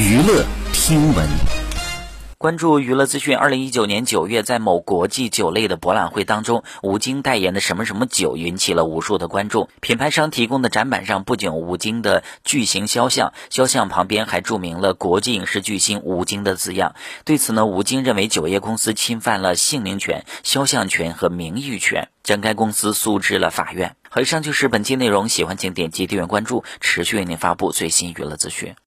娱乐听闻。关注娱乐资讯。二零一九年九月，在某国际酒类的博览会当中，吴京代言的什么什么酒引起了无数的关注。品牌商提供的展板上不仅吴京的巨型肖像，肖像旁边还注明了国际影视巨星吴京的字样。对此呢，吴京认为酒业公司侵犯了姓名权、肖像权和名誉权，将该公司诉至了法院。好，以上就是本期内容，喜欢请点击订阅关注，持续为您发布最新娱乐资讯。